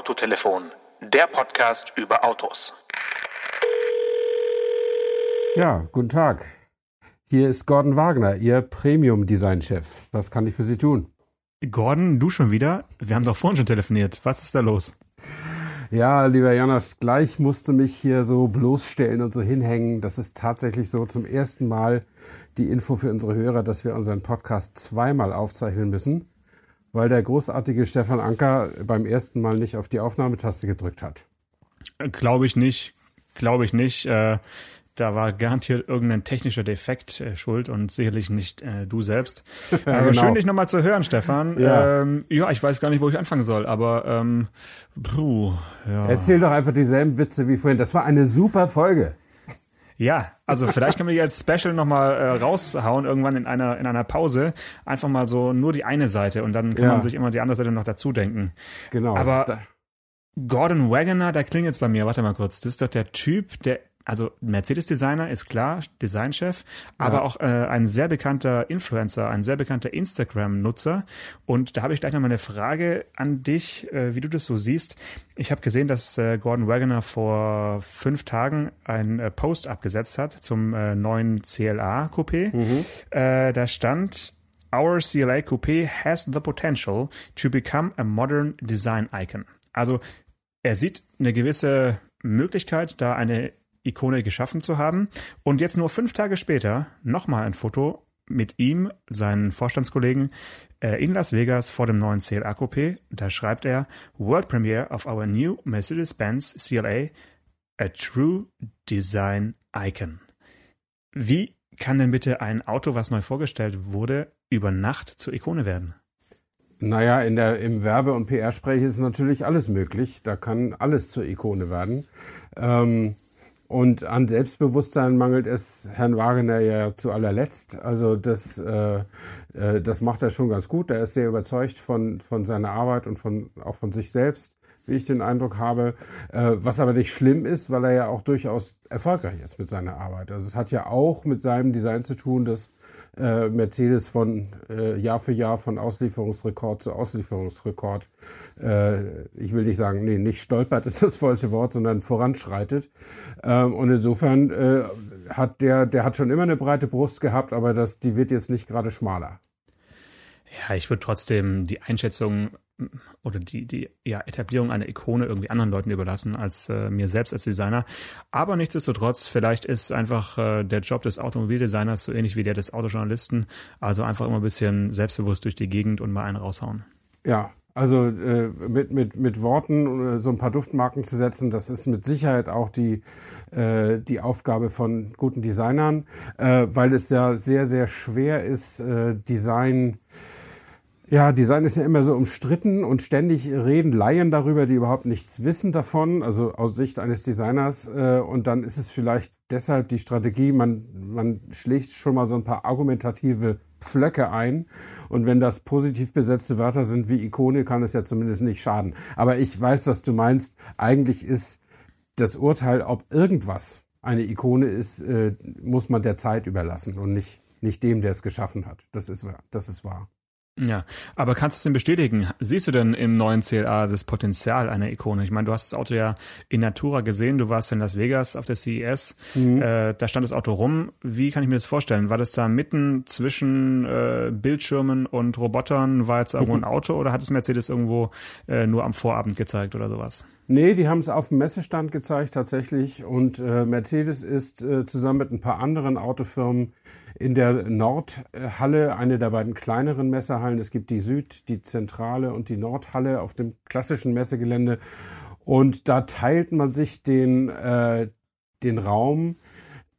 Autotelefon, der Podcast über Autos. Ja, guten Tag. Hier ist Gordon Wagner, Ihr Premium-Design-Chef. Was kann ich für Sie tun? Gordon, du schon wieder? Wir haben doch vorhin schon telefoniert. Was ist da los? Ja, lieber Janosch, gleich musste mich hier so bloßstellen und so hinhängen. Das ist tatsächlich so zum ersten Mal die Info für unsere Hörer, dass wir unseren Podcast zweimal aufzeichnen müssen weil der großartige Stefan Anker beim ersten Mal nicht auf die Aufnahmetaste gedrückt hat. Glaube ich nicht. Glaube ich nicht. Äh, da war garantiert irgendein technischer Defekt äh, schuld und sicherlich nicht äh, du selbst. ja, aber genau. schön, dich nochmal zu hören, Stefan. Ja. Ähm, ja, ich weiß gar nicht, wo ich anfangen soll, aber ähm, puh, ja. Erzähl doch einfach dieselben Witze wie vorhin. Das war eine super Folge. Ja, also vielleicht können wir die als Special nochmal äh, raushauen, irgendwann in einer, in einer Pause. Einfach mal so nur die eine Seite und dann kann ja. man sich immer die andere Seite noch dazu denken. Genau. Aber da. Gordon Wagoner, da klingt jetzt bei mir, warte mal kurz, das ist doch der Typ, der also Mercedes-Designer ist klar, Designchef, aber ja. auch äh, ein sehr bekannter Influencer, ein sehr bekannter Instagram-Nutzer. Und da habe ich gleich noch mal eine Frage an dich, äh, wie du das so siehst. Ich habe gesehen, dass äh, Gordon Wagoner vor fünf Tagen einen äh, Post abgesetzt hat zum äh, neuen CLA Coupé. Mhm. Äh, da stand Our CLA Coupé has the potential to become a modern design icon. Also er sieht eine gewisse Möglichkeit, da eine Ikone geschaffen zu haben. Und jetzt nur fünf Tage später nochmal ein Foto mit ihm, seinen Vorstandskollegen, äh, in Las Vegas vor dem neuen CLA Coupé. Da schreibt er World Premiere of our new Mercedes-Benz CLA, a true design icon. Wie kann denn bitte ein Auto, was neu vorgestellt wurde, über Nacht zur Ikone werden? Naja, in der, im Werbe- und PR-Sprech ist natürlich alles möglich. Da kann alles zur Ikone werden. Ähm, und an Selbstbewusstsein mangelt es Herrn Wagner ja zu allerletzt. Also das, äh, äh, das macht er schon ganz gut. Er ist sehr überzeugt von, von seiner Arbeit und von, auch von sich selbst, wie ich den Eindruck habe. Äh, was aber nicht schlimm ist, weil er ja auch durchaus erfolgreich ist mit seiner Arbeit. Also es hat ja auch mit seinem Design zu tun, dass äh, Mercedes von äh, Jahr für Jahr von Auslieferungsrekord zu Auslieferungsrekord, äh, ich will nicht sagen, nee, nicht stolpert ist das falsche Wort, sondern voranschreitet. Ähm, und insofern äh, hat der, der hat schon immer eine breite Brust gehabt, aber das, die wird jetzt nicht gerade schmaler. Ja, ich würde trotzdem die Einschätzung oder die, die ja, Etablierung einer Ikone irgendwie anderen Leuten überlassen als äh, mir selbst als Designer. Aber nichtsdestotrotz, vielleicht ist einfach äh, der Job des Automobildesigners so ähnlich wie der des Autojournalisten. Also einfach immer ein bisschen selbstbewusst durch die Gegend und mal einen raushauen. Ja, also äh, mit, mit, mit Worten äh, so ein paar Duftmarken zu setzen, das ist mit Sicherheit auch die, äh, die Aufgabe von guten Designern, äh, weil es ja sehr, sehr schwer ist, äh, Design ja, Design ist ja immer so umstritten und ständig reden Laien darüber, die überhaupt nichts wissen davon, also aus Sicht eines Designers. Äh, und dann ist es vielleicht deshalb die Strategie, man, man schlägt schon mal so ein paar argumentative Pflöcke ein. Und wenn das positiv besetzte Wörter sind wie Ikone, kann es ja zumindest nicht schaden. Aber ich weiß, was du meinst. Eigentlich ist das Urteil, ob irgendwas eine Ikone ist, äh, muss man der Zeit überlassen und nicht, nicht dem, der es geschaffen hat. Das ist, das ist wahr. Ja, aber kannst du es denn bestätigen? Siehst du denn im neuen CLA das Potenzial einer Ikone? Ich meine, du hast das Auto ja in Natura gesehen, du warst in Las Vegas auf der CES, mhm. äh, da stand das Auto rum. Wie kann ich mir das vorstellen? War das da mitten zwischen äh, Bildschirmen und Robotern? War jetzt irgendwo ein Auto oder hat es Mercedes irgendwo äh, nur am Vorabend gezeigt oder sowas? Nee, die haben es auf dem Messestand gezeigt tatsächlich und äh, Mercedes ist äh, zusammen mit ein paar anderen Autofirmen in der Nordhalle, eine der beiden kleineren Messehallen. Es gibt die Süd, die Zentrale und die Nordhalle auf dem klassischen Messegelände. Und da teilt man sich den, äh, den Raum,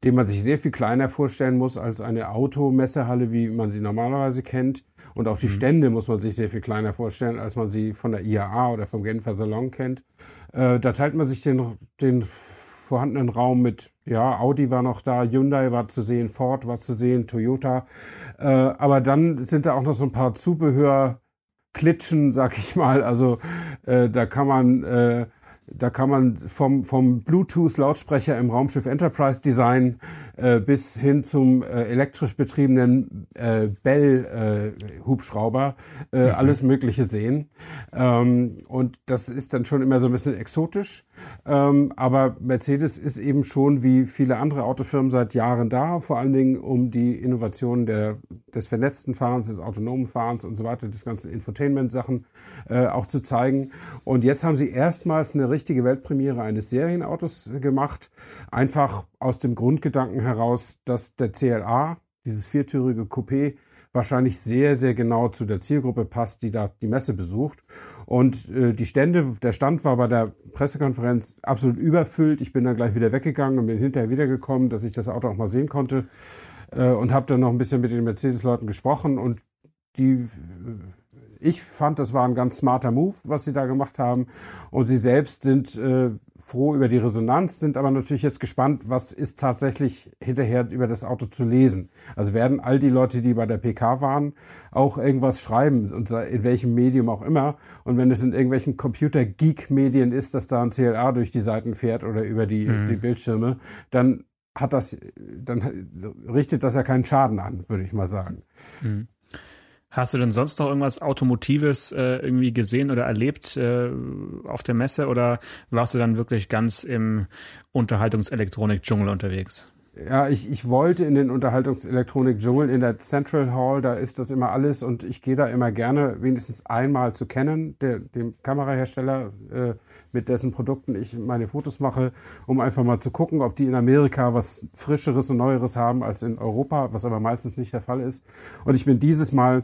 den man sich sehr viel kleiner vorstellen muss als eine Automessehalle, wie man sie normalerweise kennt. Und auch die mhm. Stände muss man sich sehr viel kleiner vorstellen, als man sie von der IAA oder vom Genfer Salon kennt. Äh, da teilt man sich den, den vorhandenen Raum mit, ja, Audi war noch da, Hyundai war zu sehen, Ford war zu sehen, Toyota. Äh, aber dann sind da auch noch so ein paar Zubehör. Klitschen, sag ich mal. Also äh, da kann man äh, da kann man vom, vom Bluetooth-Lautsprecher im Raumschiff Enterprise Design äh, bis hin zum äh, elektrisch betriebenen äh, Bell-Hubschrauber äh, mhm. alles Mögliche sehen. Ähm, und das ist dann schon immer so ein bisschen exotisch. Ähm, aber Mercedes ist eben schon wie viele andere Autofirmen seit Jahren da, vor allen Dingen um die Innovation der, des vernetzten Fahrens, des autonomen Fahrens und so weiter, des ganzen Infotainment-Sachen äh, auch zu zeigen. Und jetzt haben sie erstmals eine richtige Weltpremiere eines Serienautos gemacht, einfach aus dem Grundgedanken heraus, dass der CLA, dieses viertürige Coupé, wahrscheinlich sehr, sehr genau zu der Zielgruppe passt, die da die Messe besucht. Und äh, die Stände, der Stand war bei der Pressekonferenz absolut überfüllt. Ich bin dann gleich wieder weggegangen und bin hinterher wiedergekommen, dass ich das Auto auch mal sehen konnte. Äh, und habe dann noch ein bisschen mit den Mercedes-Leuten gesprochen. Und die, äh, ich fand, das war ein ganz smarter Move, was sie da gemacht haben. Und sie selbst sind äh, froh über die Resonanz, sind aber natürlich jetzt gespannt, was ist tatsächlich hinterher über das Auto zu lesen. Also werden all die Leute, die bei der PK waren, auch irgendwas schreiben, und in welchem Medium auch immer. Und wenn es in irgendwelchen Computer-Geek-Medien ist, dass da ein CLA durch die Seiten fährt oder über die, mhm. die Bildschirme, dann hat das, dann richtet das ja keinen Schaden an, würde ich mal sagen. Mhm. Hast du denn sonst noch irgendwas Automotives äh, irgendwie gesehen oder erlebt äh, auf der Messe oder warst du dann wirklich ganz im Unterhaltungselektronik-Dschungel unterwegs? Ja, ich, ich wollte in den Unterhaltungselektronik-Dschungel in der Central Hall, da ist das immer alles und ich gehe da immer gerne wenigstens einmal zu kennen, der, dem Kamerahersteller, äh, mit dessen Produkten ich meine Fotos mache, um einfach mal zu gucken, ob die in Amerika was Frischeres und Neueres haben als in Europa, was aber meistens nicht der Fall ist. Und ich bin dieses Mal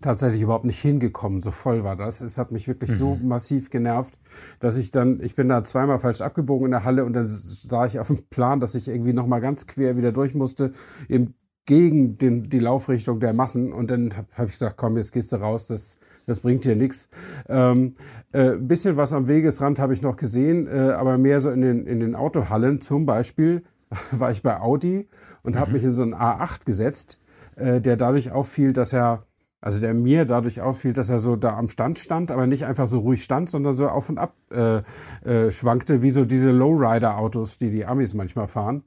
tatsächlich überhaupt nicht hingekommen. So voll war das. Es hat mich wirklich mhm. so massiv genervt, dass ich dann, ich bin da zweimal falsch abgebogen in der Halle und dann sah ich auf dem Plan, dass ich irgendwie nochmal ganz quer wieder durch musste, eben gegen den, die Laufrichtung der Massen. Und dann habe hab ich gesagt, komm, jetzt gehst du raus, das, das bringt dir nichts. Ähm, äh, bisschen was am Wegesrand habe ich noch gesehen, äh, aber mehr so in den, in den Autohallen. Zum Beispiel war ich bei Audi und mhm. habe mich in so einen A8 gesetzt, äh, der dadurch auffiel, dass er also der mir dadurch auffiel, dass er so da am Stand stand, aber nicht einfach so ruhig stand, sondern so auf und ab äh, äh, schwankte, wie so diese Lowrider-Autos, die die Amis manchmal fahren.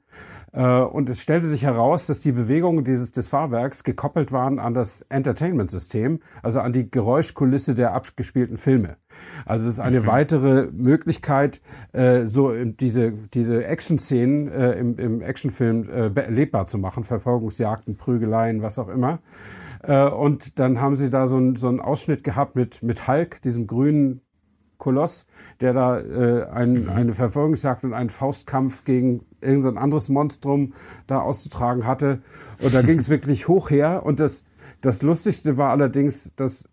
Äh, und es stellte sich heraus, dass die Bewegungen dieses des Fahrwerks gekoppelt waren an das Entertainment-System, also an die Geräuschkulisse der abgespielten Filme. Also es ist eine mhm. weitere Möglichkeit, äh, so diese diese Action-Szenen äh, im, im Actionfilm äh, erlebbar zu machen, Verfolgungsjagden, Prügeleien, was auch immer. Äh, und dann haben sie da so, ein, so einen Ausschnitt gehabt mit, mit Hulk, diesem grünen Koloss, der da äh, ein, mhm. eine Verfolgungsjagd und einen Faustkampf gegen irgendein anderes Monstrum da auszutragen hatte. Und da ging es wirklich hoch her. Und das, das Lustigste war allerdings, dass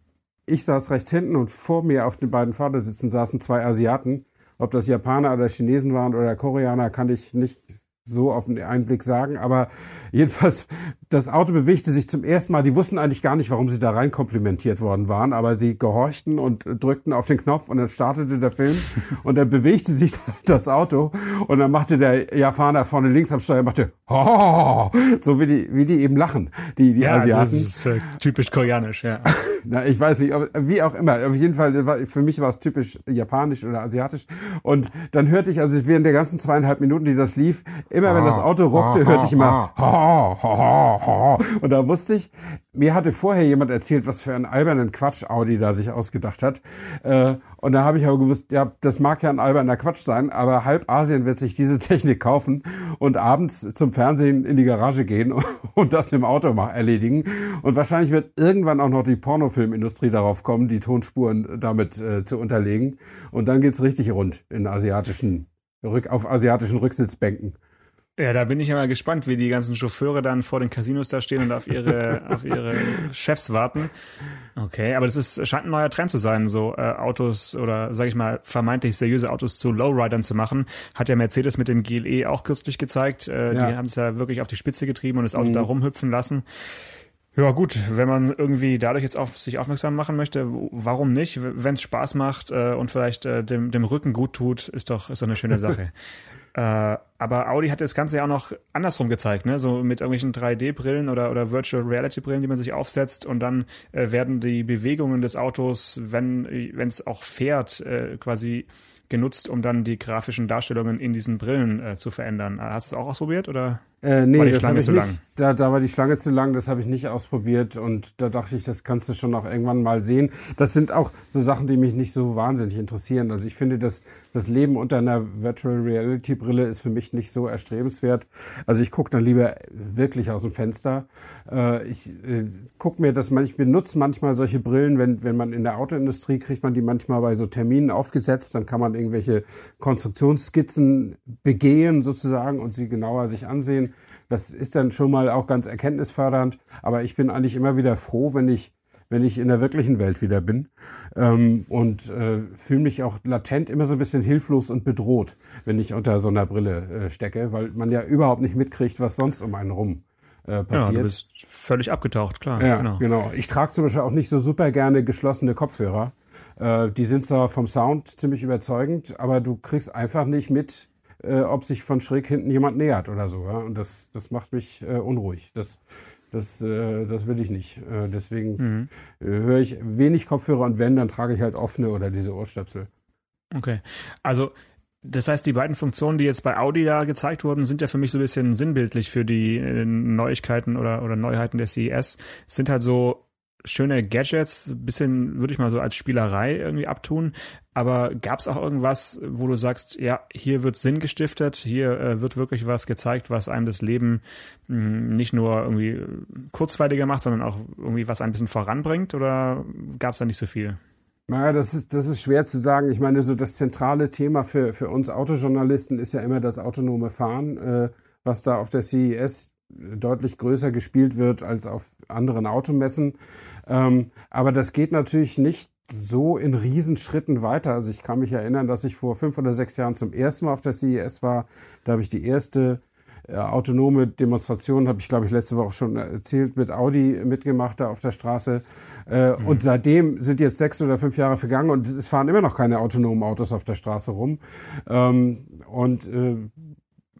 ich saß rechts hinten und vor mir auf den beiden Vordersitzen saßen zwei Asiaten. Ob das Japaner oder Chinesen waren oder Koreaner, kann ich nicht so auf den Einblick sagen. Aber jedenfalls, das Auto bewegte sich zum ersten Mal. Die wussten eigentlich gar nicht, warum sie da rein komplimentiert worden waren, aber sie gehorchten und drückten auf den Knopf und dann startete der Film und dann bewegte sich das Auto und dann machte der Japaner vorne links am Steuer, machte oh, so wie die, wie die eben lachen, die, die ja, Asiaten. Das ist äh, typisch koreanisch, ja. Na, ich weiß nicht, wie auch immer. Auf jeden Fall, für mich war es typisch japanisch oder asiatisch. Und dann hörte ich, also während der ganzen zweieinhalb Minuten, die das lief, immer wenn das Auto ruckte, hörte ich immer ha, ha, ha. Und da wusste ich, mir hatte vorher jemand erzählt, was für einen albernen Quatsch Audi da sich ausgedacht hat. Äh, und da habe ich aber gewusst, ja, das mag ja ein alberner Quatsch sein, aber halb Asien wird sich diese Technik kaufen und abends zum Fernsehen in die Garage gehen und das im Auto erledigen. Und wahrscheinlich wird irgendwann auch noch die Pornofilmindustrie darauf kommen, die Tonspuren damit äh, zu unterlegen. Und dann geht's richtig rund in asiatischen, auf asiatischen Rücksitzbänken. Ja, da bin ich ja mal gespannt, wie die ganzen Chauffeure dann vor den Casinos da stehen und auf ihre, auf ihre Chefs warten. Okay, aber das ist, scheint ein neuer Trend zu sein, so äh, Autos oder sag ich mal vermeintlich seriöse Autos zu Lowridern zu machen. Hat ja Mercedes mit dem GLE auch kürzlich gezeigt. Äh, ja. Die haben es ja wirklich auf die Spitze getrieben und das Auto mhm. da rumhüpfen lassen. Ja gut, wenn man irgendwie dadurch jetzt auf sich aufmerksam machen möchte, warum nicht? Wenn es Spaß macht äh, und vielleicht äh, dem, dem Rücken gut tut, ist doch ist doch eine schöne Sache. Äh, aber Audi hat das Ganze ja auch noch andersrum gezeigt, ne? So mit irgendwelchen 3D-Brillen oder, oder Virtual Reality-Brillen, die man sich aufsetzt und dann äh, werden die Bewegungen des Autos, wenn es auch fährt, äh, quasi genutzt, um dann die grafischen Darstellungen in diesen Brillen äh, zu verändern. Hast du es auch ausprobiert oder? Äh, nee, war die das Schlange ich zu nicht. lang? Da, da war die Schlange zu lang, das habe ich nicht ausprobiert und da dachte ich, das kannst du schon auch irgendwann mal sehen. Das sind auch so Sachen, die mich nicht so wahnsinnig interessieren. Also ich finde, dass das Leben unter einer Virtual Reality Brille ist für mich nicht so erstrebenswert. Also ich gucke dann lieber wirklich aus dem Fenster. Äh, ich äh, gucke mir das manchmal, ich benutze manchmal solche Brillen, wenn, wenn man in der Autoindustrie kriegt man die manchmal bei so Terminen aufgesetzt, dann kann man irgendwelche Konstruktionsskizzen begehen sozusagen und sie genauer sich ansehen. Das ist dann schon mal auch ganz erkenntnisfördernd. Aber ich bin eigentlich immer wieder froh, wenn ich wenn ich in der wirklichen Welt wieder bin ähm, und äh, fühle mich auch latent immer so ein bisschen hilflos und bedroht, wenn ich unter so einer Brille äh, stecke, weil man ja überhaupt nicht mitkriegt, was sonst um einen rum äh, passiert. Ja, du bist völlig abgetaucht, klar. Ja, genau. genau. Ich trage zum Beispiel auch nicht so super gerne geschlossene Kopfhörer. Äh, die sind zwar vom Sound ziemlich überzeugend, aber du kriegst einfach nicht mit, äh, ob sich von schräg hinten jemand nähert oder so. Ja? Und das, das macht mich äh, unruhig. Das, das, äh, das will ich nicht. Äh, deswegen mhm. äh, höre ich wenig Kopfhörer und wenn, dann trage ich halt offene oder diese Ohrstöpsel. Okay. Also das heißt, die beiden Funktionen, die jetzt bei Audi da gezeigt wurden, sind ja für mich so ein bisschen sinnbildlich für die äh, Neuigkeiten oder, oder Neuheiten der CES. Sind halt so schöne Gadgets, ein bisschen würde ich mal so als Spielerei irgendwie abtun. Aber gab es auch irgendwas, wo du sagst, ja, hier wird Sinn gestiftet, hier äh, wird wirklich was gezeigt, was einem das Leben mh, hm, nicht nur irgendwie kurzweiliger macht, sondern auch irgendwie was ein bisschen voranbringt? Oder gab es da nicht so viel? Naja, das ist, das ist schwer zu sagen. Ich meine, so das zentrale Thema für, für uns Autojournalisten ist ja immer das autonome Fahren, äh, was da auf der CES deutlich größer gespielt wird als auf anderen Automessen. Ähm, aber das geht natürlich nicht so in Riesenschritten weiter. Also ich kann mich erinnern, dass ich vor fünf oder sechs Jahren zum ersten Mal auf der CES war. Da habe ich die erste äh, autonome Demonstration, habe ich glaube ich letzte Woche schon erzählt, mit Audi mitgemacht da auf der Straße. Äh, mhm. Und seitdem sind jetzt sechs oder fünf Jahre vergangen und es fahren immer noch keine autonomen Autos auf der Straße rum. Ähm, und äh,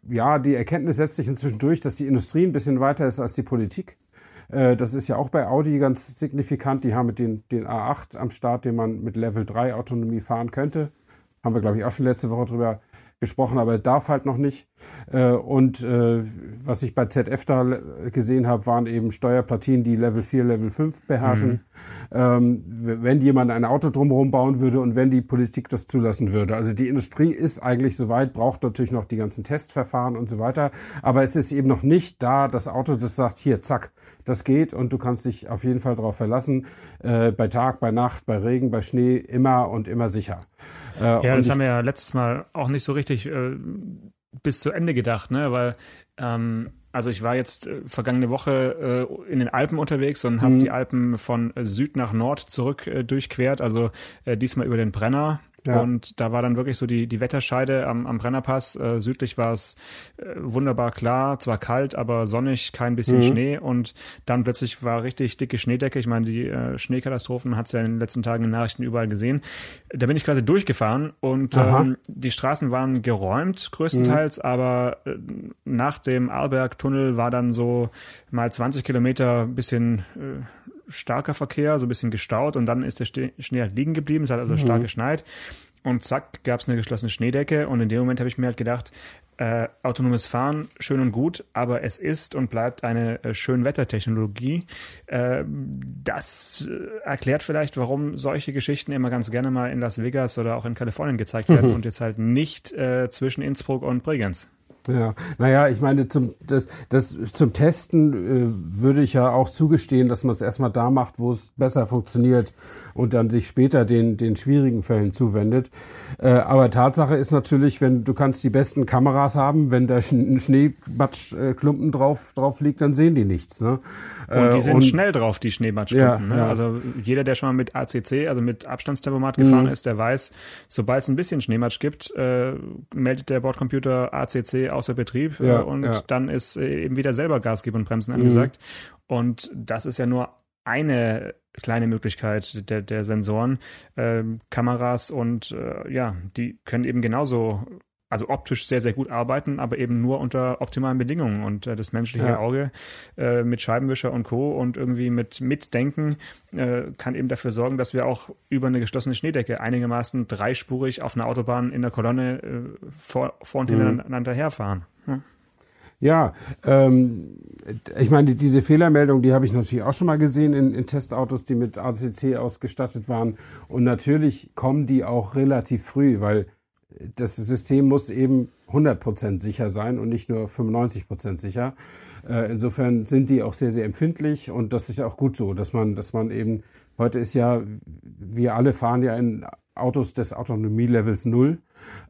ja, die Erkenntnis setzt sich inzwischen durch, dass die Industrie ein bisschen weiter ist als die Politik. Äh, das ist ja auch bei Audi ganz signifikant. Die haben mit den, den A8 am Start, den man mit Level 3 Autonomie fahren könnte. Haben wir, glaube ich, auch schon letzte Woche drüber gesprochen, aber er darf halt noch nicht. Äh, und äh, was ich bei ZF da gesehen habe, waren eben Steuerplatinen, die Level 4, Level 5 beherrschen. Mhm. Ähm, wenn jemand ein Auto drumherum bauen würde und wenn die Politik das zulassen würde. Also die Industrie ist eigentlich soweit, braucht natürlich noch die ganzen Testverfahren und so weiter. Aber es ist eben noch nicht da, das Auto, das sagt, hier, zack, das geht und du kannst dich auf jeden Fall darauf verlassen. Äh, bei Tag, bei Nacht, bei Regen, bei Schnee, immer und immer sicher. Äh, ja, das haben wir ja letztes Mal auch nicht so richtig äh, bis zu Ende gedacht, ne? Weil ähm, also ich war jetzt äh, vergangene Woche äh, in den Alpen unterwegs und habe mhm. die Alpen von Süd nach Nord zurück äh, durchquert, also äh, diesmal über den Brenner ja. Und da war dann wirklich so die, die Wetterscheide am, am Brennerpass. Äh, südlich war es äh, wunderbar klar, zwar kalt, aber sonnig, kein bisschen mhm. Schnee. Und dann plötzlich war richtig dicke Schneedecke. Ich meine, die äh, Schneekatastrophen hat es ja in den letzten Tagen in den Nachrichten überall gesehen. Da bin ich quasi durchgefahren und ähm, die Straßen waren geräumt größtenteils, mhm. aber äh, nach dem Arlberg-Tunnel war dann so mal 20 Kilometer bisschen äh, starker Verkehr, so ein bisschen gestaut und dann ist der Schnee halt liegen geblieben, es hat also mhm. stark geschneit. Und zack, gab es eine geschlossene Schneedecke. Und in dem Moment habe ich mir halt gedacht, äh, autonomes Fahren, schön und gut, aber es ist und bleibt eine äh, Schönwettertechnologie. Äh, das äh, erklärt vielleicht, warum solche Geschichten immer ganz gerne mal in Las Vegas oder auch in Kalifornien gezeigt werden mhm. und jetzt halt nicht äh, zwischen Innsbruck und Bregenz. Ja, naja, ich meine, zum, das, das, zum Testen äh, würde ich ja auch zugestehen, dass man es erstmal da macht, wo es besser funktioniert und dann sich später den, den schwierigen Fällen zuwendet. Äh, aber Tatsache ist natürlich, wenn du kannst die besten Kameras haben, wenn da ein Schneematschklumpen drauf, drauf liegt, dann sehen die nichts. Ne? Und die äh, sind und, schnell drauf, die Schneematschklumpen. Ja, ne? ja. Also jeder, der schon mal mit ACC, also mit Abstandstempomat gefahren mhm. ist, der weiß, sobald es ein bisschen Schneematsch gibt, äh, meldet der Bordcomputer ACC außer Betrieb ja, äh, und dann ist äh, eben wieder selber Gas geben und Bremsen angesagt. Mhm. Und das ist ja nur eine kleine Möglichkeit der, der Sensoren. Ähm, Kameras und äh, ja, die können eben genauso also optisch sehr, sehr gut arbeiten, aber eben nur unter optimalen Bedingungen. Und äh, das menschliche ja. Auge äh, mit Scheibenwischer und Co. und irgendwie mit Mitdenken äh, kann eben dafür sorgen, dass wir auch über eine geschlossene Schneedecke einigermaßen dreispurig auf einer Autobahn in der Kolonne äh, vor, vor und mhm. hintereinander herfahren. Hm? Ja, ähm, ich meine, diese Fehlermeldung, die habe ich natürlich auch schon mal gesehen in, in, Testautos, die mit ACC ausgestattet waren. Und natürlich kommen die auch relativ früh, weil das System muss eben 100% sicher sein und nicht nur 95% sicher. Äh, insofern sind die auch sehr, sehr empfindlich und das ist auch gut so, dass man, dass man eben, heute ist ja, wir alle fahren ja in Autos des Autonomie-Levels 0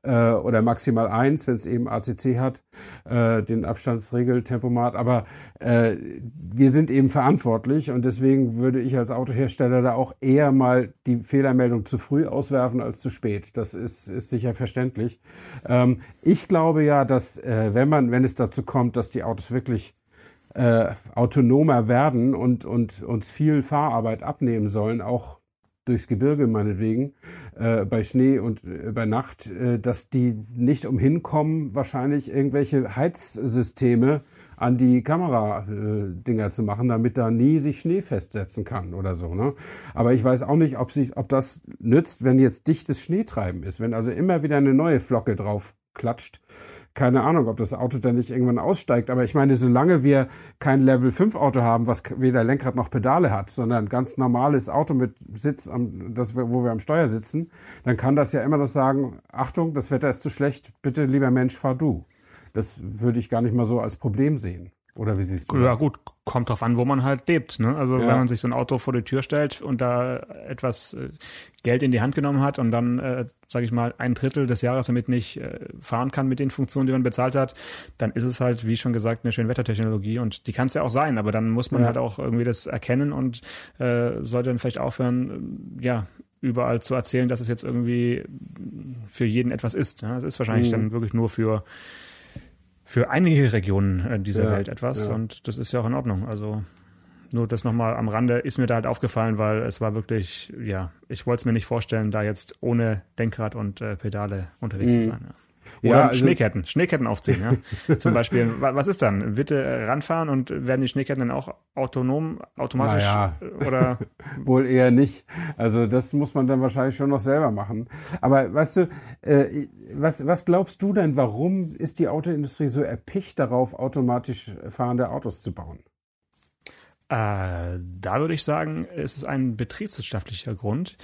äh, oder maximal 1, wenn es eben ACC hat, äh, den Abstandsregel-Tempomat. Aber äh, wir sind eben verantwortlich und deswegen würde ich als Autohersteller da auch eher mal die Fehlermeldung zu früh auswerfen als zu spät. Das ist, ist sicher verständlich. Ähm, ich glaube ja, dass äh, wenn man, wenn es dazu kommt, dass die Autos wirklich äh, autonomer werden und, und uns viel Fahrarbeit abnehmen sollen, auch durchs Gebirge meinetwegen, äh, bei Schnee und äh, bei Nacht, äh, dass die nicht umhin kommen, wahrscheinlich irgendwelche Heizsysteme an die Kameradinger äh, zu machen, damit da nie sich Schnee festsetzen kann oder so. Ne? Aber ich weiß auch nicht, ob, sich, ob das nützt, wenn jetzt dichtes Schneetreiben ist, wenn also immer wieder eine neue Flocke drauf klatscht. Keine Ahnung, ob das Auto dann nicht irgendwann aussteigt. Aber ich meine, solange wir kein Level 5 Auto haben, was weder Lenkrad noch Pedale hat, sondern ein ganz normales Auto mit Sitz, am, das, wo wir am Steuer sitzen, dann kann das ja immer noch sagen, Achtung, das Wetter ist zu schlecht, bitte lieber Mensch, fahr du. Das würde ich gar nicht mal so als Problem sehen. Oder wie siehst du ja, das? Ja gut, kommt drauf an, wo man halt lebt. Ne? Also ja. wenn man sich so ein Auto vor die Tür stellt und da etwas äh, Geld in die Hand genommen hat und dann, äh, sage ich mal, ein Drittel des Jahres damit nicht äh, fahren kann mit den Funktionen, die man bezahlt hat, dann ist es halt, wie schon gesagt, eine schöne Wettertechnologie und die kann es ja auch sein, aber dann muss man ja. halt auch irgendwie das erkennen und äh, sollte dann vielleicht aufhören, äh, ja, überall zu erzählen, dass es jetzt irgendwie für jeden etwas ist. Ja? Das ist wahrscheinlich mhm. dann wirklich nur für für einige Regionen äh, dieser ja, Welt etwas ja. und das ist ja auch in Ordnung. Also nur das nochmal am Rande ist mir da halt aufgefallen, weil es war wirklich, ja, ich wollte es mir nicht vorstellen, da jetzt ohne Denkrad und äh, Pedale unterwegs mhm. zu sein. Ja. Oder ja, also, Schneeketten, Schneeketten aufziehen, ja. Zum Beispiel, was ist dann? Bitte äh, ranfahren und werden die Schneeketten dann auch autonom, automatisch ja. Äh, oder? Wohl eher nicht. Also das muss man dann wahrscheinlich schon noch selber machen. Aber weißt du, äh, was, was glaubst du denn, warum ist die Autoindustrie so erpicht darauf, automatisch fahrende Autos zu bauen? Äh, da würde ich sagen, es ist ein betriebswirtschaftlicher Grund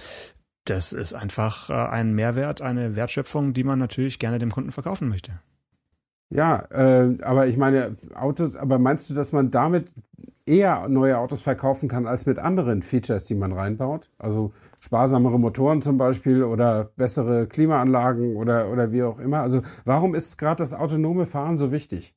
das ist einfach äh, ein Mehrwert, eine Wertschöpfung, die man natürlich gerne dem Kunden verkaufen möchte. Ja, äh, aber ich meine, Autos, aber meinst du, dass man damit eher neue Autos verkaufen kann als mit anderen Features, die man reinbaut? Also sparsamere Motoren zum Beispiel oder bessere Klimaanlagen oder, oder wie auch immer. Also warum ist gerade das autonome Fahren so wichtig?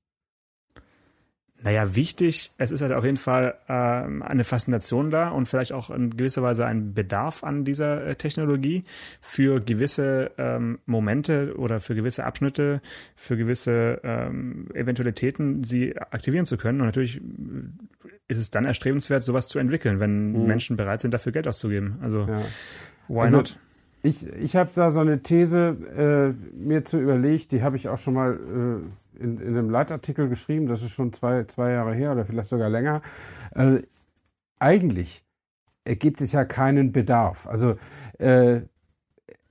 Naja, wichtig, es ist halt auf jeden Fall äh, eine Faszination da und vielleicht auch in gewisser Weise ein Bedarf an dieser äh, Technologie für gewisse ähm, Momente oder für gewisse Abschnitte, für gewisse ähm, Eventualitäten, sie aktivieren zu können. Und natürlich ist es dann erstrebenswert, sowas zu entwickeln, wenn mhm. Menschen bereit sind, dafür Geld auszugeben. Also, ja. why also, not? Ich, ich habe da so eine These äh, mir zu überlegt, die habe ich auch schon mal äh, in, in einem Leitartikel geschrieben, das ist schon zwei, zwei Jahre her oder vielleicht sogar länger. Äh, eigentlich gibt es ja keinen Bedarf. Also äh,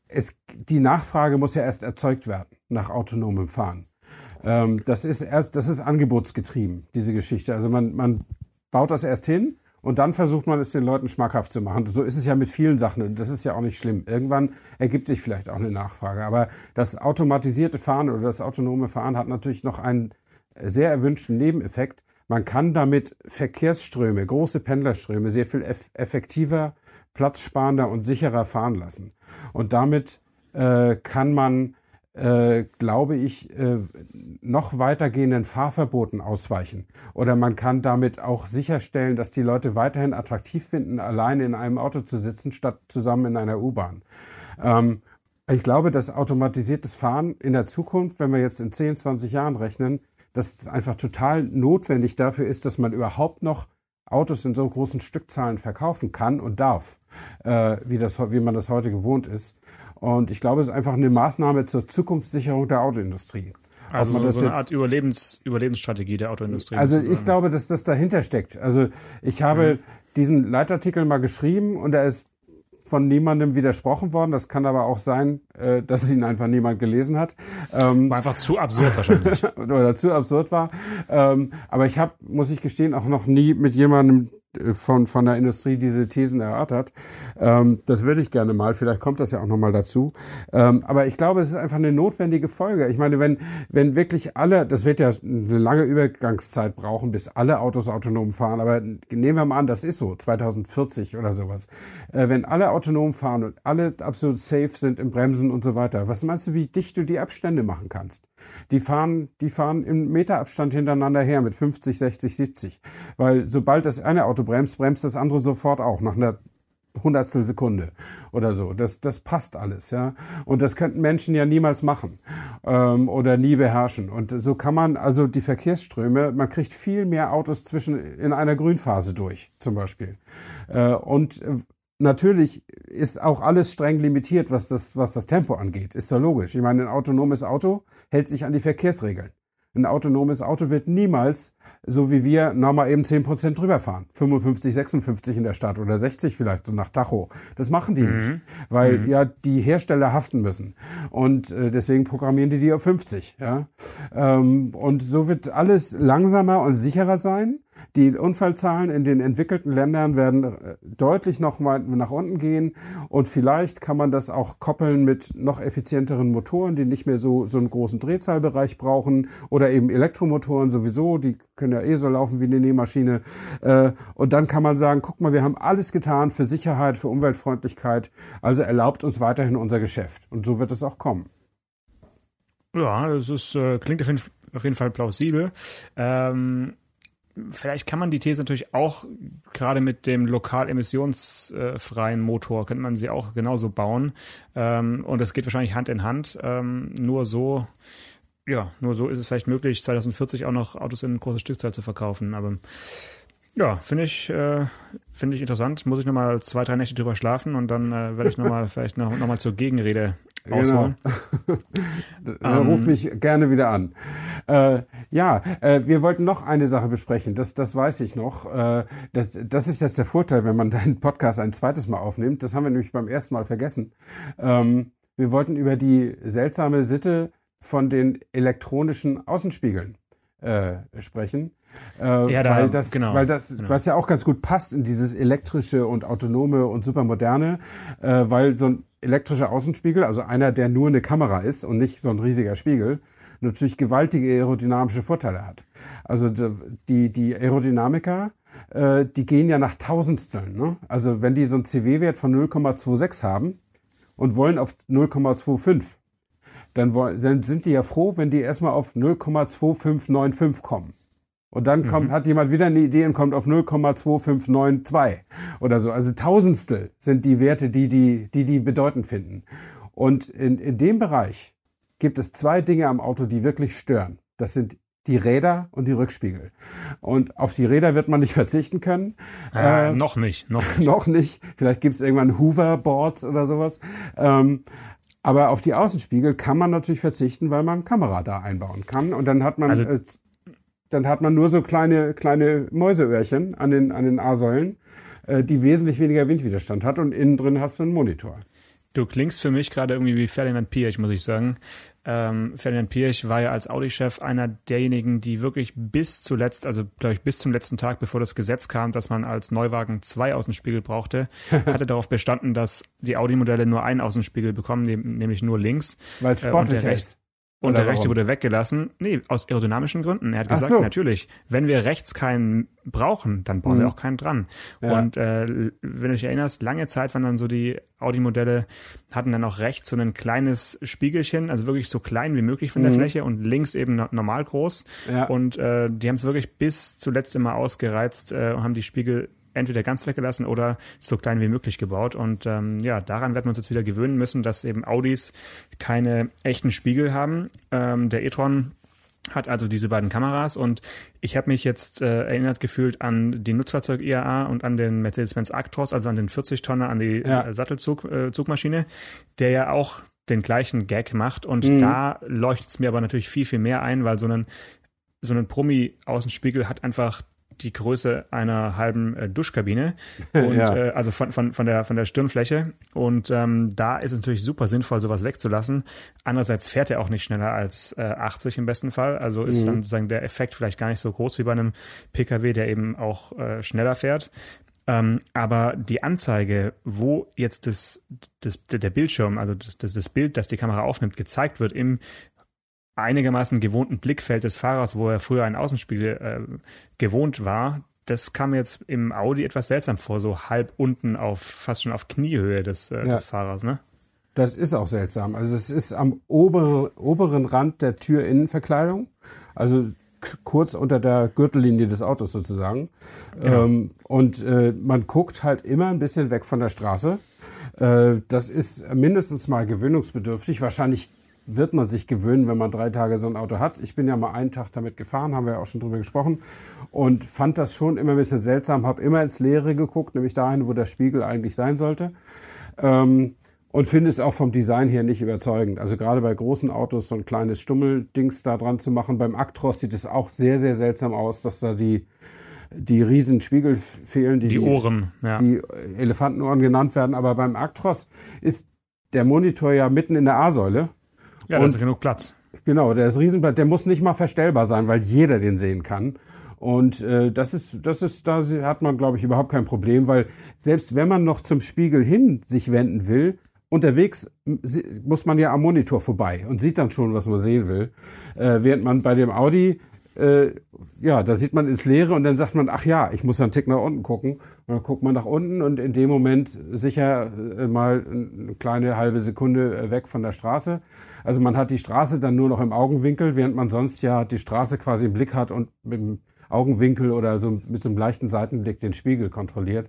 es, die Nachfrage muss ja erst erzeugt werden nach autonomem Fahren. Ähm, das ist erst, das ist angebotsgetrieben, diese Geschichte. Also man, man baut das erst hin und dann versucht man es den Leuten schmackhaft zu machen. So ist es ja mit vielen Sachen und das ist ja auch nicht schlimm. Irgendwann ergibt sich vielleicht auch eine Nachfrage. Aber das automatisierte Fahren oder das autonome Fahren hat natürlich noch einen sehr erwünschten Nebeneffekt. Man kann damit Verkehrsströme, große Pendlerströme sehr viel effektiver, platzsparender und sicherer fahren lassen. Und damit äh, kann man äh, glaube ich, äh, noch weitergehenden Fahrverboten ausweichen. Oder man kann damit auch sicherstellen, dass die Leute weiterhin attraktiv finden, alleine in einem Auto zu sitzen, statt zusammen in einer U-Bahn. Ähm, ich glaube, dass automatisiertes Fahren in der Zukunft, wenn wir jetzt in 10, 20 Jahren rechnen, dass es einfach total notwendig dafür ist, dass man überhaupt noch Autos in so großen Stückzahlen verkaufen kann und darf, äh, wie, das, wie man das heute gewohnt ist. Und ich glaube, es ist einfach eine Maßnahme zur Zukunftssicherung der Autoindustrie. Also so, eine Art Überlebens, Überlebensstrategie der Autoindustrie. Also ich glaube, dass das dahinter steckt. Also ich habe mhm. diesen Leitartikel mal geschrieben und er ist von niemandem widersprochen worden. Das kann aber auch sein, äh, dass es ihn einfach niemand gelesen hat. Ähm, war einfach zu absurd wahrscheinlich. oder zu absurd war. Ähm, aber ich habe, muss ich gestehen, auch noch nie mit jemandem von, von der Industrie diese Thesen erörtert. Ähm, das würde ich gerne mal, vielleicht kommt das ja auch nochmal dazu. Ähm, aber ich glaube, es ist einfach eine notwendige Folge. Ich meine, wenn, wenn wirklich alle, das wird ja eine lange Übergangszeit brauchen, bis alle Autos autonom fahren, aber nehmen wir mal an, das ist so, 2040 oder sowas. Äh, wenn alle autonom fahren und alle absolut safe sind im Bremsen und so weiter, was meinst du, wie dicht du die Abstände machen kannst? Die fahren, die fahren im Meterabstand hintereinander her mit 50, 60, 70. Weil sobald das eine Auto Auto bremst, bremst das andere sofort auch nach einer Hundertstel Sekunde oder so. Das, das passt alles, ja. Und das könnten Menschen ja niemals machen ähm, oder nie beherrschen. Und so kann man also die Verkehrsströme, man kriegt viel mehr Autos zwischen in einer Grünphase durch, zum Beispiel. Äh, und äh, natürlich ist auch alles streng limitiert, was das, was das Tempo angeht. Ist ja logisch. Ich meine, ein autonomes Auto hält sich an die Verkehrsregeln. Ein autonomes Auto wird niemals, so wie wir, nochmal eben 10% drüber fahren. 55, 56 in der Stadt oder 60 vielleicht, so nach Tacho. Das machen die mhm. nicht, weil mhm. ja die Hersteller haften müssen. Und äh, deswegen programmieren die die auf 50. Ja? Ähm, und so wird alles langsamer und sicherer sein. Die Unfallzahlen in den entwickelten Ländern werden äh, deutlich noch mal nach unten gehen und vielleicht kann man das auch koppeln mit noch effizienteren Motoren, die nicht mehr so, so einen großen Drehzahlbereich brauchen oder eben Elektromotoren sowieso, die können ja eh so laufen wie eine Nähmaschine. Äh, und dann kann man sagen, guck mal, wir haben alles getan für Sicherheit, für Umweltfreundlichkeit, also erlaubt uns weiterhin unser Geschäft. Und so wird es auch kommen. Ja, das ist, äh, klingt auf jeden, Fall plausibel. Ähm, vielleicht kann man die These natürlich auch gerade mit dem lokal emissionsfreien Motor könnte man sie auch genauso bauen ähm, und das geht wahrscheinlich Hand in Hand. Ähm, nur so, ja, nur so ist es vielleicht möglich, 2040 auch noch Autos in großer Stückzahl zu verkaufen. Aber ja, finde ich, äh, finde ich interessant. Muss ich nochmal zwei, drei Nächte drüber schlafen und dann äh, werde ich nochmal vielleicht noch, noch zur Gegenrede ausholen. Genau. Ruf mich gerne wieder an. Äh, ja, äh, wir wollten noch eine Sache besprechen. Das, das weiß ich noch. Äh, das, das ist jetzt der Vorteil, wenn man deinen Podcast ein zweites Mal aufnimmt. Das haben wir nämlich beim ersten Mal vergessen. Ähm, wir wollten über die seltsame Sitte von den elektronischen Außenspiegeln äh, sprechen. Äh, ja, da, weil das, genau, weil das, genau. was ja auch ganz gut passt in dieses elektrische und autonome und supermoderne, äh, weil so ein elektrischer Außenspiegel, also einer, der nur eine Kamera ist und nicht so ein riesiger Spiegel, natürlich gewaltige aerodynamische Vorteile hat. Also die, die Aerodynamiker, äh, die gehen ja nach Tausendsteln. Ne? Also wenn die so einen CW-Wert von 0,26 haben und wollen auf 0,25, dann, wollen, dann sind die ja froh, wenn die erstmal auf 0,2595 kommen. Und dann kommt, mhm. hat jemand wieder eine Idee und kommt auf 0,2592 oder so. Also Tausendstel sind die Werte, die die, die, die bedeutend finden. Und in, in dem Bereich gibt es zwei Dinge am Auto, die wirklich stören. Das sind die Räder und die Rückspiegel. Und auf die Räder wird man nicht verzichten können. Äh, äh, noch nicht, noch nicht. noch nicht. Vielleicht gibt es irgendwann Hoverboards oder sowas. Ähm, aber auf die Außenspiegel kann man natürlich verzichten, weil man Kamera da einbauen kann. Und dann hat man also, äh, dann hat man nur so kleine, kleine Mäuseöhrchen an den, an den A-Säulen, äh, die wesentlich weniger Windwiderstand hat und innen drin hast du einen Monitor. Du klingst für mich gerade irgendwie wie Ferdinand Pirch, muss ich sagen. Ähm, Ferdinand Pirch war ja als Audi-Chef einer derjenigen, die wirklich bis zuletzt, also glaube ich bis zum letzten Tag, bevor das Gesetz kam, dass man als Neuwagen zwei Außenspiegel brauchte, hatte darauf bestanden, dass die Audi-Modelle nur einen Außenspiegel bekommen, nämlich nur links. Weil es sportlicher äh, ist. Und Oder der rechte warum? wurde weggelassen. Nee, aus aerodynamischen Gründen. Er hat gesagt, so. natürlich, wenn wir rechts keinen brauchen, dann bauen mhm. wir auch keinen dran. Ja. Und äh, wenn du dich erinnerst, lange Zeit waren dann so die Audi-Modelle, hatten dann auch rechts so ein kleines Spiegelchen, also wirklich so klein wie möglich von der mhm. Fläche und links eben normal groß. Ja. Und äh, die haben es wirklich bis zuletzt immer ausgereizt äh, und haben die Spiegel entweder ganz weggelassen oder so klein wie möglich gebaut. Und ähm, ja, daran werden wir uns jetzt wieder gewöhnen müssen, dass eben Audis keine echten Spiegel haben. Ähm, der e-tron hat also diese beiden Kameras und ich habe mich jetzt äh, erinnert gefühlt an die Nutzfahrzeug IAA und an den Mercedes-Benz Actros, also an den 40 Tonner, an die ja. äh, Sattelzugmaschine, äh, der ja auch den gleichen Gag macht und mhm. da leuchtet es mir aber natürlich viel, viel mehr ein, weil so ein so ein Promi-Außenspiegel hat einfach die Größe einer halben äh, Duschkabine und ja. äh, also von, von, von der von der Stirnfläche und ähm, da ist es natürlich super sinnvoll sowas wegzulassen. Andererseits fährt er auch nicht schneller als äh, 80 im besten Fall, also ist mhm. dann sozusagen der Effekt vielleicht gar nicht so groß wie bei einem PKW, der eben auch äh, schneller fährt. Ähm, aber die Anzeige, wo jetzt das, das, der Bildschirm, also das, das, das Bild, das die Kamera aufnimmt, gezeigt wird im einigermaßen gewohnten Blickfeld des Fahrers, wo er früher einen Außenspiegel äh, gewohnt war, das kam jetzt im Audi etwas seltsam vor, so halb unten auf, fast schon auf Kniehöhe des, äh, ja. des Fahrers, ne? Das ist auch seltsam. Also es ist am oberen, oberen Rand der Türinnenverkleidung, also kurz unter der Gürtellinie des Autos sozusagen. Genau. Ähm, und äh, man guckt halt immer ein bisschen weg von der Straße. Äh, das ist mindestens mal gewöhnungsbedürftig. Wahrscheinlich wird man sich gewöhnen, wenn man drei Tage so ein Auto hat. Ich bin ja mal einen Tag damit gefahren, haben wir ja auch schon drüber gesprochen und fand das schon immer ein bisschen seltsam, habe immer ins Leere geguckt, nämlich dahin, wo der Spiegel eigentlich sein sollte. Ähm, und finde es auch vom Design her nicht überzeugend. Also gerade bei großen Autos so ein kleines Stummeldings da dran zu machen. Beim Actros sieht es auch sehr, sehr seltsam aus, dass da die, die riesen Spiegel fehlen, die, die Ohren, ja. die Elefantenohren genannt werden. Aber beim Actros ist der Monitor ja mitten in der A-Säule. Ja, da ist genug Platz. Genau, der ist Riesenblatt. Der muss nicht mal verstellbar sein, weil jeder den sehen kann. Und äh, das ist, das ist, da hat man, glaube ich, überhaupt kein Problem, weil selbst wenn man noch zum Spiegel hin sich wenden will, unterwegs muss man ja am Monitor vorbei und sieht dann schon, was man sehen will. Äh, während man bei dem Audi äh, ja, da sieht man ins Leere und dann sagt man, ach ja, ich muss einen Tick nach unten gucken. Und dann guckt man nach unten und in dem Moment sicher äh, mal eine kleine halbe Sekunde äh, weg von der Straße. Also man hat die Straße dann nur noch im Augenwinkel, während man sonst ja die Straße quasi im Blick hat und mit dem Augenwinkel oder so mit so einem leichten Seitenblick den Spiegel kontrolliert.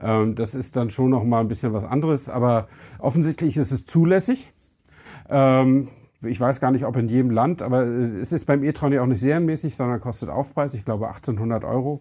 Ähm, das ist dann schon noch mal ein bisschen was anderes, aber offensichtlich ist es zulässig. Ähm, ich weiß gar nicht, ob in jedem Land, aber äh, es ist beim e-tron ja auch nicht serienmäßig, sondern kostet Aufpreis, ich glaube 1800 Euro.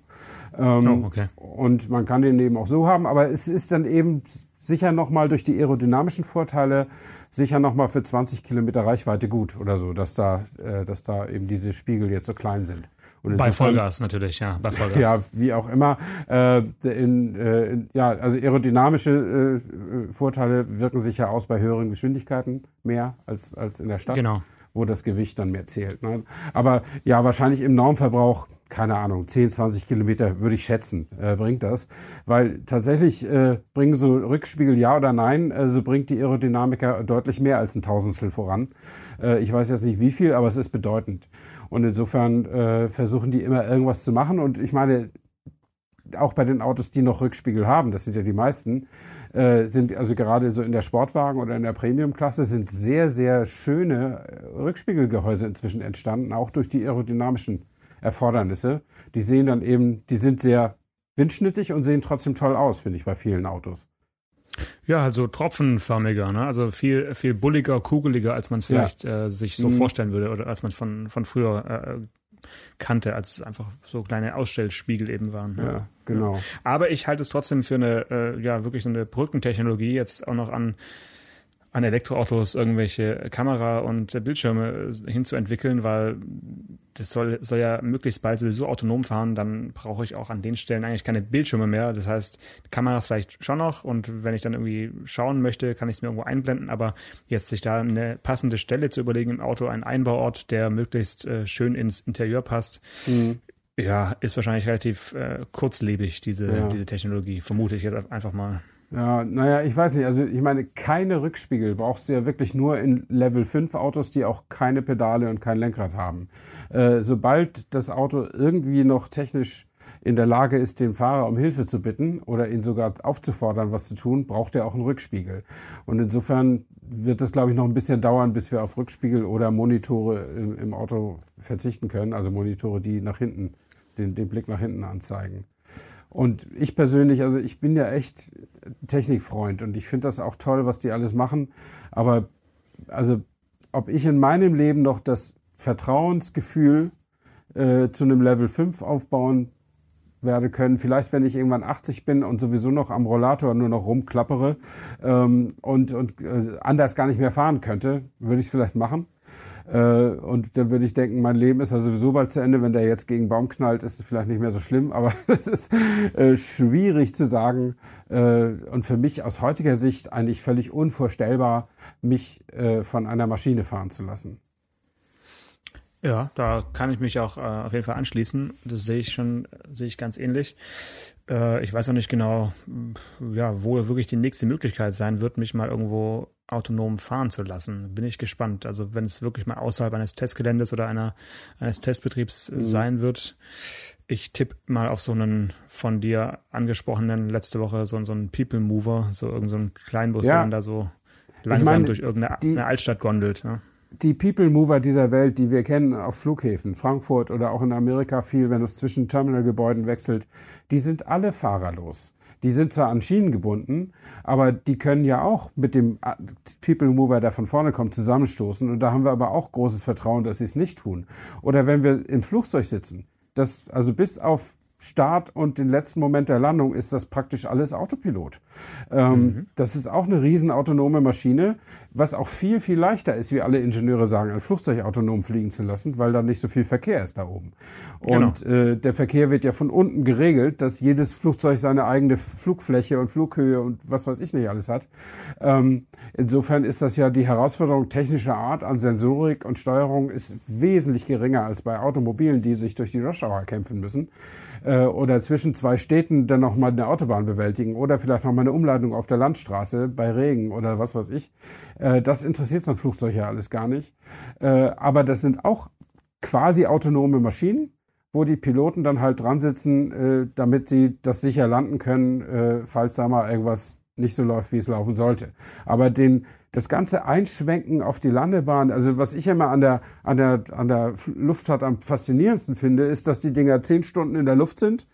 Ähm, oh, okay. Und man kann den eben auch so haben, aber es ist dann eben sicher nochmal durch die aerodynamischen Vorteile sicher nochmal für 20 Kilometer Reichweite gut oder so, dass da, äh, dass da eben diese Spiegel jetzt so klein sind. Bei Vollgas natürlich, ja, bei Vollgas. Ja, wie auch immer. Äh, in, äh, ja, also aerodynamische äh, Vorteile wirken sich ja aus bei höheren Geschwindigkeiten mehr als, als in der Stadt. Genau wo das Gewicht dann mehr zählt. Ne? Aber ja, wahrscheinlich im Normverbrauch, keine Ahnung, 10, 20 Kilometer würde ich schätzen, äh, bringt das. Weil tatsächlich äh, bringen so Rückspiegel ja oder nein, äh, so bringt die Aerodynamiker deutlich mehr als ein Tausendstel voran. Äh, ich weiß jetzt nicht wie viel, aber es ist bedeutend. Und insofern äh, versuchen die immer irgendwas zu machen. Und ich meine, auch bei den Autos, die noch Rückspiegel haben, das sind ja die meisten, äh, sind also gerade so in der Sportwagen oder in der Premium-Klasse sind sehr, sehr schöne äh, Rückspiegelgehäuse inzwischen entstanden, auch durch die aerodynamischen Erfordernisse. Die sehen dann eben, die sind sehr windschnittig und sehen trotzdem toll aus, finde ich, bei vielen Autos. Ja, also tropfenförmiger, ne? Also viel, viel bulliger, kugeliger, als man es vielleicht ja. äh, sich so mhm. vorstellen würde oder als man von, von früher äh, kannte, als einfach so kleine Ausstellspiegel eben waren. Ja, ja genau. Aber ich halte es trotzdem für eine, äh, ja, wirklich so eine Brückentechnologie, jetzt auch noch an an Elektroautos irgendwelche Kamera und Bildschirme äh, hinzuentwickeln, weil das soll, soll ja möglichst bald sowieso autonom fahren, dann brauche ich auch an den Stellen eigentlich keine Bildschirme mehr. Das heißt, Kamera vielleicht schon noch und wenn ich dann irgendwie schauen möchte, kann ich es mir irgendwo einblenden, aber jetzt sich da eine passende Stelle zu überlegen im Auto, einen Einbauort, der möglichst äh, schön ins Interieur passt, mhm. ja, ist wahrscheinlich relativ äh, kurzlebig, diese, ja. diese Technologie, vermute ich jetzt einfach mal. Ja, naja, ich weiß nicht. Also ich meine, keine Rückspiegel brauchst du ja wirklich nur in Level 5 Autos, die auch keine Pedale und kein Lenkrad haben. Äh, sobald das Auto irgendwie noch technisch in der Lage ist, den Fahrer um Hilfe zu bitten oder ihn sogar aufzufordern, was zu tun, braucht er auch einen Rückspiegel. Und insofern wird es, glaube ich, noch ein bisschen dauern, bis wir auf Rückspiegel oder Monitore im, im Auto verzichten können. Also Monitore, die nach hinten, den, den Blick nach hinten anzeigen. Und ich persönlich, also ich bin ja echt Technikfreund und ich finde das auch toll, was die alles machen. Aber also, ob ich in meinem Leben noch das Vertrauensgefühl äh, zu einem Level 5 aufbauen werde können. Vielleicht, wenn ich irgendwann 80 bin und sowieso noch am Rollator nur noch rumklappere ähm, und, und äh, anders gar nicht mehr fahren könnte, würde ich es vielleicht machen. Äh, und dann würde ich denken, mein Leben ist ja sowieso bald zu Ende. Wenn der jetzt gegen Baum knallt, ist es vielleicht nicht mehr so schlimm. Aber es ist äh, schwierig zu sagen äh, und für mich aus heutiger Sicht eigentlich völlig unvorstellbar, mich äh, von einer Maschine fahren zu lassen. Ja, da kann ich mich auch äh, auf jeden Fall anschließen. Das sehe ich schon, sehe ich ganz ähnlich. Äh, ich weiß auch nicht genau, ja, wo wirklich die nächste Möglichkeit sein wird, mich mal irgendwo autonom fahren zu lassen. Bin ich gespannt. Also wenn es wirklich mal außerhalb eines Testgeländes oder einer eines Testbetriebs mhm. sein wird. Ich tippe mal auf so einen von dir angesprochenen letzte Woche so, so einen People Mover, so irgendein so Kleinbus, ja. der dann da so langsam ich mein, durch irgendeine die, Altstadt gondelt. Ja die People Mover dieser Welt, die wir kennen auf Flughäfen, Frankfurt oder auch in Amerika viel, wenn es zwischen Terminalgebäuden wechselt, die sind alle fahrerlos. Die sind zwar an Schienen gebunden, aber die können ja auch mit dem äh, People Mover, der von vorne kommt, zusammenstoßen. Und da haben wir aber auch großes Vertrauen, dass sie es nicht tun. Oder wenn wir im Flugzeug sitzen, das, also bis auf Start und den letzten Moment der Landung ist das praktisch alles Autopilot. Ähm, mhm. Das ist auch eine riesen autonome Maschine, was auch viel, viel leichter ist, wie alle Ingenieure sagen, ein Flugzeug autonom fliegen zu lassen, weil da nicht so viel Verkehr ist da oben. Und genau. äh, der Verkehr wird ja von unten geregelt, dass jedes Flugzeug seine eigene Flugfläche und Flughöhe und was weiß ich nicht alles hat. Ähm, insofern ist das ja die Herausforderung technischer Art an Sensorik und Steuerung ist wesentlich geringer als bei Automobilen, die sich durch die Rush Hour kämpfen müssen äh, oder zwischen zwei Städten dann nochmal eine Autobahn bewältigen oder vielleicht nochmal eine Umleitung auf der Landstraße bei Regen oder was weiß ich. Äh, das interessiert so ein Flugzeug ja alles gar nicht. Äh, aber das sind auch quasi autonome Maschinen wo die Piloten dann halt dran sitzen, äh, damit sie das sicher landen können, falls da mal irgendwas nicht so läuft, wie es laufen sollte. Aber den, das ganze Einschwenken auf die Landebahn, also was ich immer an der, an der, an der Luftfahrt am faszinierendsten finde, ist, dass die Dinger zehn Stunden in der Luft sind,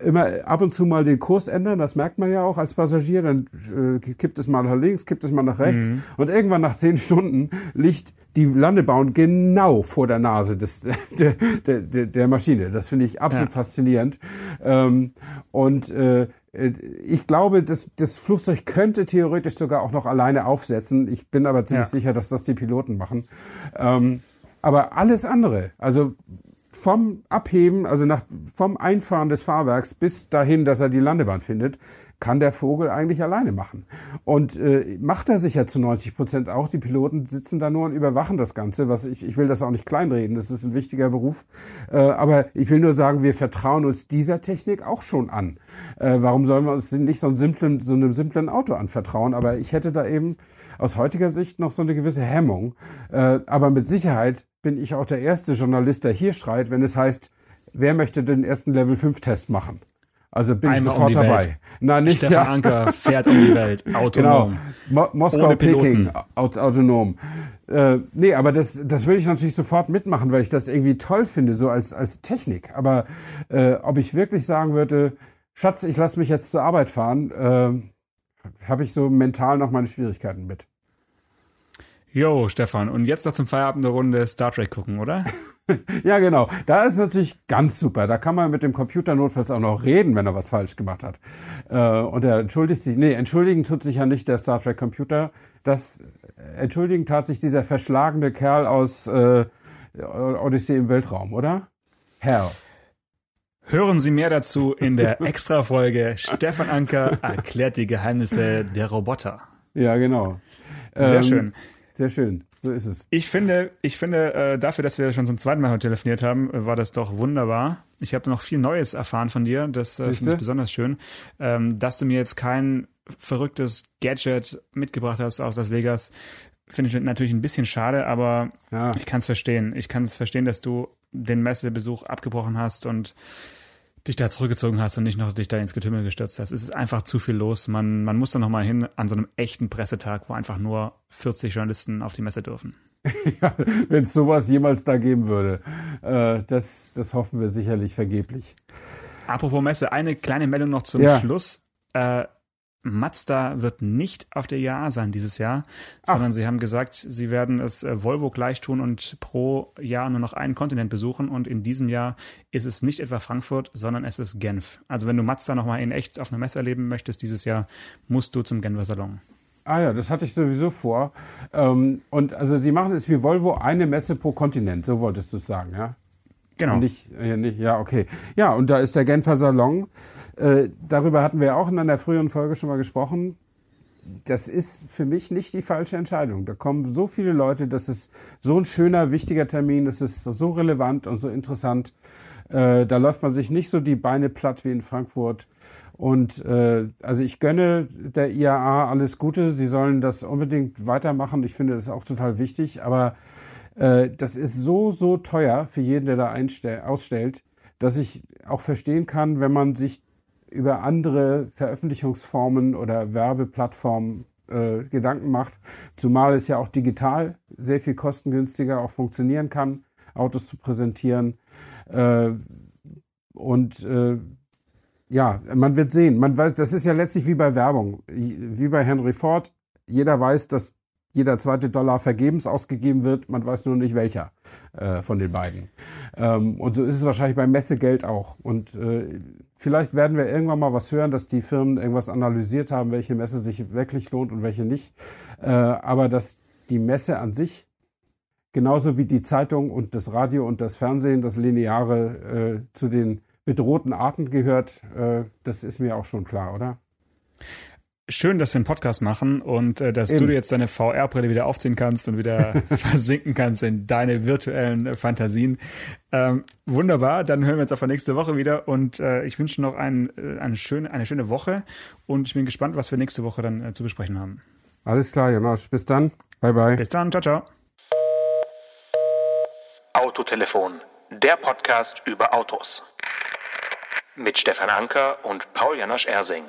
immer ab und zu mal den Kurs ändern, das merkt man ja auch als Passagier, dann äh, kippt es mal nach links, kippt es mal nach rechts mhm. und irgendwann nach zehn Stunden liegt die Landebahn genau vor der Nase des, der, der, der, Maschine. Das finde ich absolut ja. faszinierend. Ähm, und äh, ich glaube, das, das Flugzeug könnte theoretisch sogar auch noch alleine aufsetzen. Ich bin aber ziemlich ja. sicher, dass das die Piloten machen. Ähm, aber alles andere, also vom Abheben, also nach, vom Einfahren des Fahrwerks bis dahin, dass er die Landebahn findet, kann der Vogel eigentlich alleine machen. Und äh, macht er sicher zu 90 Prozent auch. Die Piloten sitzen da nur und überwachen das Ganze. Was ich, ich will das auch nicht kleinreden. Das ist ein wichtiger Beruf. Äh, aber ich will nur sagen, wir vertrauen uns dieser Technik auch schon an. Äh, warum sollen wir uns nicht so, einem simplen, so einem simplen Auto anvertrauen? Aber ich hätte da eben aus heutiger Sicht noch so eine gewisse Hemmung. Äh, aber mit Sicherheit bin ich auch der erste Journalist, der hier schreit, wenn es heißt, wer möchte den ersten Level 5 Test machen? Also bin Einmal ich sofort um dabei. Welt. Nein, nicht Stefan ja. Anker fährt um die Welt, autonom. Genau. Mo Moskau, Peking, aut autonom. Äh, nee, aber das, das will ich natürlich sofort mitmachen, weil ich das irgendwie toll finde, so als, als Technik. Aber äh, ob ich wirklich sagen würde, Schatz, ich lasse mich jetzt zur Arbeit fahren, äh, habe ich so mental noch meine Schwierigkeiten mit. Jo, Stefan, und jetzt noch zum Feierabend eine Runde Star Trek gucken, oder? ja, genau. Da ist natürlich ganz super. Da kann man mit dem Computer notfalls auch noch reden, wenn er was falsch gemacht hat. Äh, und er entschuldigt sich. Nee, entschuldigen tut sich ja nicht der Star Trek Computer. Das entschuldigen tat sich dieser verschlagene Kerl aus äh, Odyssee im Weltraum, oder? Herr. Hören Sie mehr dazu in der Extra-Folge Stefan Anker erklärt die Geheimnisse der Roboter. Ja, genau. Sehr ähm, schön. Sehr schön. So ist es. Ich finde, ich finde, äh, dafür, dass wir schon zum zweiten Mal telefoniert haben, äh, war das doch wunderbar. Ich habe noch viel Neues erfahren von dir. Das äh, finde ich besonders schön. Ähm, dass du mir jetzt kein verrücktes Gadget mitgebracht hast aus Las Vegas, finde ich natürlich ein bisschen schade, aber ja. ich kann es verstehen. Ich kann es verstehen, dass du den Messebesuch abgebrochen hast und dich da zurückgezogen hast und nicht noch dich da ins Getümmel gestürzt hast. Es ist einfach zu viel los. Man, man muss da nochmal hin an so einem echten Pressetag, wo einfach nur 40 Journalisten auf die Messe dürfen. ja, wenn es sowas jemals da geben würde. Äh, das, das hoffen wir sicherlich vergeblich. Apropos Messe, eine kleine Meldung noch zum ja. Schluss. Äh, Mazda wird nicht auf der IAA sein dieses Jahr, Ach. sondern sie haben gesagt, sie werden es äh, Volvo gleich tun und pro Jahr nur noch einen Kontinent besuchen. Und in diesem Jahr ist es nicht etwa Frankfurt, sondern es ist Genf. Also wenn du Mazda nochmal in echt auf einer Messe erleben möchtest dieses Jahr, musst du zum Genfer Salon. Ah ja, das hatte ich sowieso vor. Ähm, und also sie machen es wie Volvo, eine Messe pro Kontinent, so wolltest du es sagen, ja? Genau. Nicht, äh, nicht, ja, okay. Ja, und da ist der Genfer Salon. Äh, darüber hatten wir auch in einer früheren Folge schon mal gesprochen. Das ist für mich nicht die falsche Entscheidung. Da kommen so viele Leute, das ist so ein schöner, wichtiger Termin, das ist so relevant und so interessant. Äh, da läuft man sich nicht so die Beine platt wie in Frankfurt. Und äh, also ich gönne der IAA alles Gute. Sie sollen das unbedingt weitermachen. Ich finde das auch total wichtig. Aber äh, das ist so, so teuer für jeden, der da ausstellt, dass ich auch verstehen kann, wenn man sich über andere Veröffentlichungsformen oder Werbeplattformen äh, Gedanken macht, zumal es ja auch digital sehr viel kostengünstiger auch funktionieren kann, Autos zu präsentieren. Äh, und äh, ja, man wird sehen. Man weiß, das ist ja letztlich wie bei Werbung, wie bei Henry Ford. Jeder weiß, dass jeder zweite Dollar vergebens ausgegeben wird. Man weiß nur nicht welcher äh, von den beiden. Ähm, und so ist es wahrscheinlich beim Messegeld auch. Und äh, vielleicht werden wir irgendwann mal was hören, dass die Firmen irgendwas analysiert haben, welche Messe sich wirklich lohnt und welche nicht. Äh, aber dass die Messe an sich genauso wie die Zeitung und das Radio und das Fernsehen, das Lineare äh, zu den bedrohten Arten gehört, äh, das ist mir auch schon klar, oder? Schön, dass wir einen Podcast machen und äh, dass Eben. du jetzt deine VR-Brille wieder aufziehen kannst und wieder versinken kannst in deine virtuellen äh, Fantasien. Ähm, wunderbar, dann hören wir uns auf nächste Woche wieder und äh, ich wünsche noch ein, äh, eine, schöne, eine schöne Woche und ich bin gespannt, was wir nächste Woche dann äh, zu besprechen haben. Alles klar, Jonas. Bis dann. Bye, bye. Bis dann. Ciao, ciao. Autotelefon, der Podcast über Autos. Mit Stefan Anker und Paul Janosch Ersing.